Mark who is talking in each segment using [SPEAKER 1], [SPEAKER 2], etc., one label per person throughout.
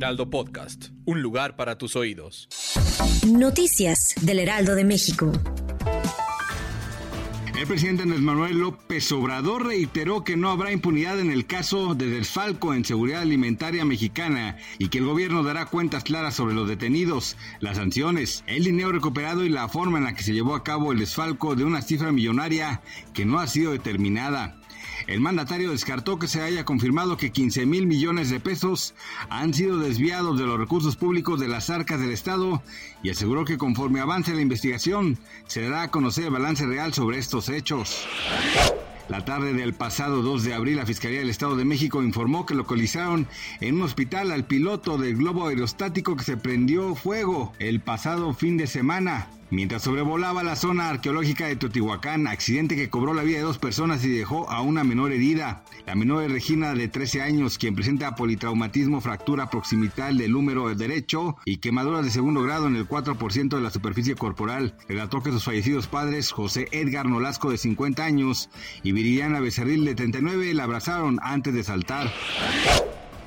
[SPEAKER 1] Heraldo Podcast, un lugar para tus oídos.
[SPEAKER 2] Noticias del Heraldo de México.
[SPEAKER 3] El presidente Andrés Manuel López Obrador reiteró que no habrá impunidad en el caso de desfalco en seguridad alimentaria mexicana y que el gobierno dará cuentas claras sobre los detenidos, las sanciones, el dinero recuperado y la forma en la que se llevó a cabo el desfalco de una cifra millonaria que no ha sido determinada. El mandatario descartó que se haya confirmado que 15 mil millones de pesos han sido desviados de los recursos públicos de las arcas del Estado y aseguró que conforme avance la investigación se dará a conocer el balance real sobre estos hechos. La tarde del pasado 2 de abril, la Fiscalía del Estado de México informó que localizaron en un hospital al piloto del globo aerostático que se prendió fuego el pasado fin de semana. Mientras sobrevolaba la zona arqueológica de Teotihuacán, accidente que cobró la vida de dos personas y dejó a una menor herida. La menor es Regina de 13 años, quien presenta politraumatismo, fractura proximital del húmero derecho y quemaduras de segundo grado en el 4% de la superficie corporal. Relató que sus fallecidos padres, José Edgar Nolasco de 50 años y Viridiana Becerril de 39, la abrazaron antes de saltar.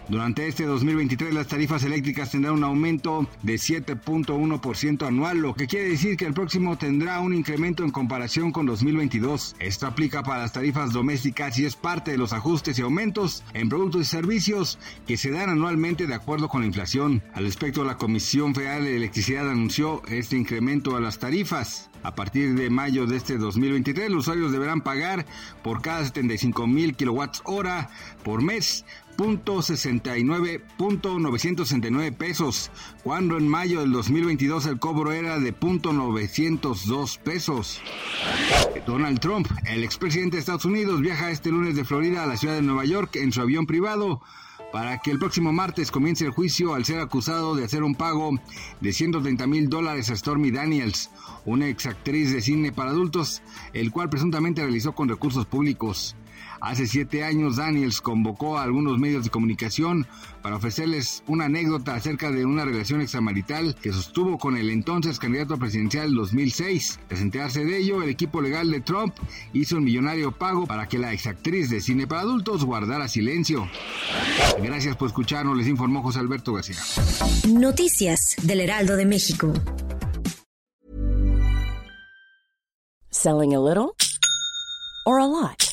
[SPEAKER 3] Durante este 2023 las tarifas eléctricas tendrán un aumento de 7.1% anual, lo que quiere decir que el próximo tendrá un incremento en comparación con 2022. Esto aplica para las tarifas domésticas y es parte de los ajustes y aumentos en productos y servicios que se dan anualmente de acuerdo con la inflación. Al respecto, la Comisión Federal de Electricidad anunció este incremento a las tarifas. A partir de mayo de este 2023, los usuarios deberán pagar por cada 75 mil kilowatts hora por mes .69.969 pesos, cuando en mayo del 2022 el cobro era de .902 pesos. Donald Trump, el expresidente de Estados Unidos, viaja este lunes de Florida a la ciudad de Nueva York en su avión privado para que el próximo martes comience el juicio al ser acusado de hacer un pago de 130 mil dólares a Stormy Daniels, una exactriz de cine para adultos, el cual presuntamente realizó con recursos públicos. Hace siete años Daniels convocó a algunos medios de comunicación para ofrecerles una anécdota acerca de una relación extramarital que sostuvo con el entonces candidato presidencial 2006. Tras enterarse de ello, el equipo legal de Trump hizo un millonario pago para que la exactriz de cine para adultos guardara silencio. Gracias por escucharnos, les informó José Alberto García.
[SPEAKER 2] Noticias del Heraldo de México.
[SPEAKER 4] Selling a little or a lot?